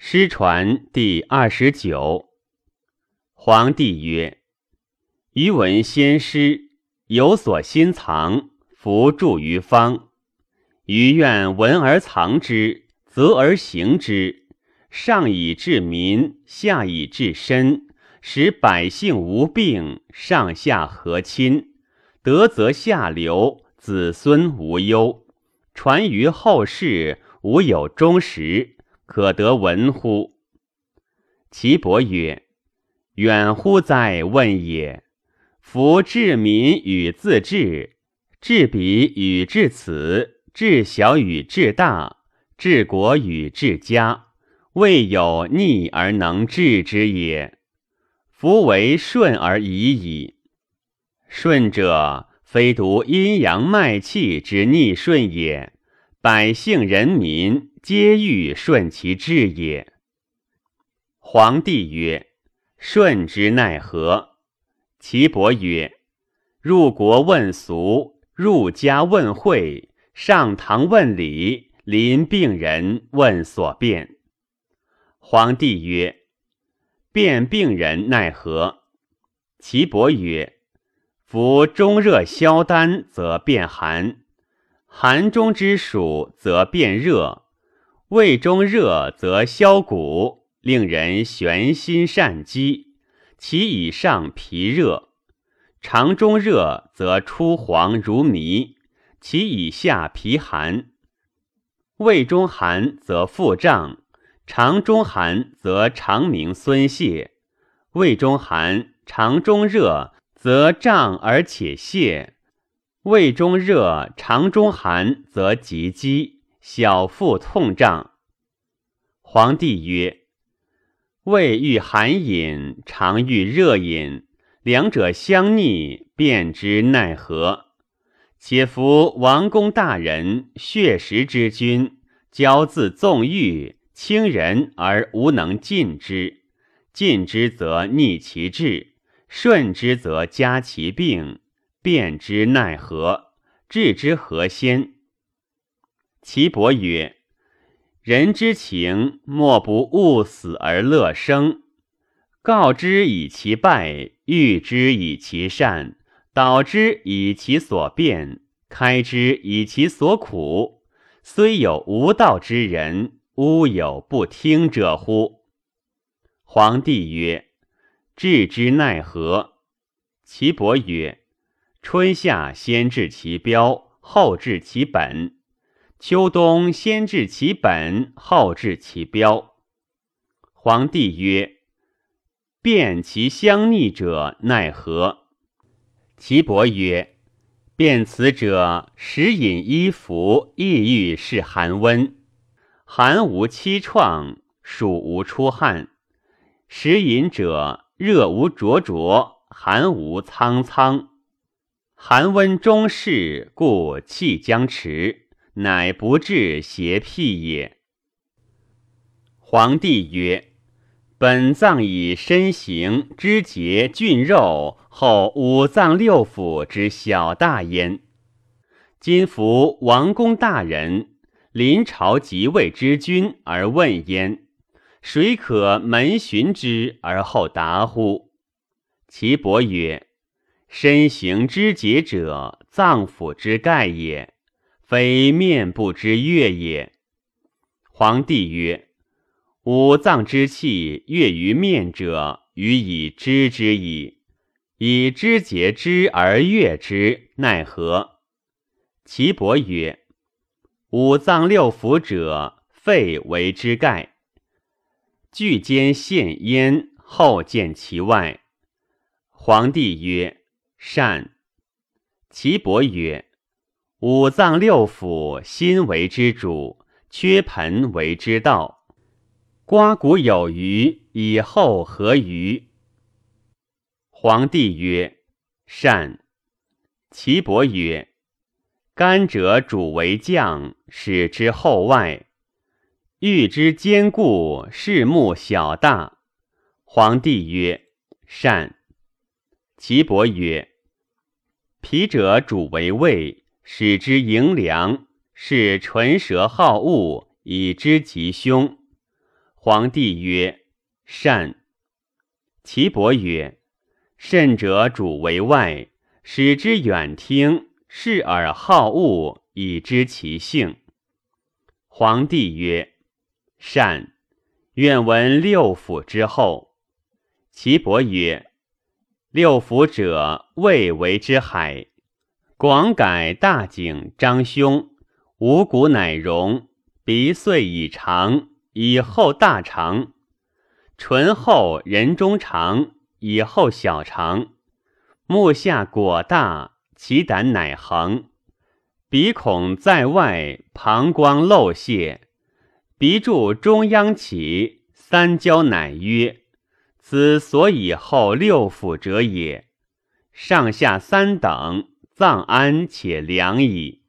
师传第二十九。皇帝曰：“余闻先师有所心藏，弗著于方。余愿闻而藏之，择而行之，上以治民，下以治身，使百姓无病，上下和亲，德则下流，子孙无忧，传于后世，无有终时。”可得闻乎？岐伯曰：“远乎哉！问也。夫治民与自治，治彼与治此，治小与治大，治国与治家，未有逆而能治之也。夫为顺而已矣。顺者，非独阴阳脉气之逆顺也，百姓人民。”皆欲顺其志也。皇帝曰：“顺之奈何？”岐伯曰：“入国问俗，入家问讳，上堂问礼，临病人问所变。”皇帝曰：“辨病人奈何？”岐伯曰：“夫中热消丹，则变寒；寒中之暑，则变热。”胃中热则消谷，令人悬心善饥；其以上脾热；肠中热则出黄如糜，其以下脾寒；胃中寒则腹胀，肠中寒则肠鸣孙泄；胃中寒，肠中热，则胀而且泄；胃中热，肠中寒，则急饥。小腹痛胀。皇帝曰：“胃欲寒饮，肠欲热饮，两者相逆，便之奈何？且夫王公大人，血食之君，骄自纵欲，轻人而无能尽之。尽之则逆其志，顺之则加其病，便之奈何？治之何先？”岐伯曰：“人之情，莫不恶死而乐生。告之以其败，喻之以其善，导之以其所变，开之以其所苦。虽有无道之人，吾有不听者乎？”皇帝曰：“治之奈何？”岐伯曰：“春夏先治其标，后治其本。”秋冬先治其本，后治其标。皇帝曰：“辨其相逆者奈何？”岐伯曰：“辨此者，食饮衣服，意欲是寒温。寒无期创，暑无出汗。食饮者，热无灼灼，寒无苍苍。寒温中适，故气将迟。”乃不治邪僻也。皇帝曰：“本脏以身形、肢节、菌肉，后五脏六腑之小大焉。今服王公大人，临朝即位之君而问焉，谁可门寻之而后答乎？”岐伯曰：“身形肢节者，脏腑之盖也。”非面部之月也。皇帝曰：“五脏之气悦于面者，予以知之矣。以知节之而悦之，奈何？”岐伯曰：“五脏六腑者，肺为之盖，具间现焉，后见其外。”皇帝曰：“善。”岐伯曰。五脏六腑，心为之主，缺盆为之道。刮骨有余，以后何余？皇帝曰：“善。”岐伯曰：“甘者主为将，使之后外；欲之坚固，视目小大。”皇帝曰：“善。”岐伯曰：“脾者主为胃。”使之营粮，是唇舌好恶，以知吉凶。皇帝曰：“善。”岐伯曰：“甚者主为外，使之远听，视而好恶，以知其性。”皇帝曰：“善。愿闻六腑之后。”岐伯曰：“六府者，未为之海。广改大景，张兄，五谷乃荣，鼻岁以长，以后大长；唇厚人中长，以后小长；目下果大，其胆乃横；鼻孔在外，膀胱漏泄；鼻柱中央起，三焦乃曰：此所以后六腑者也。上下三等，藏安且良矣。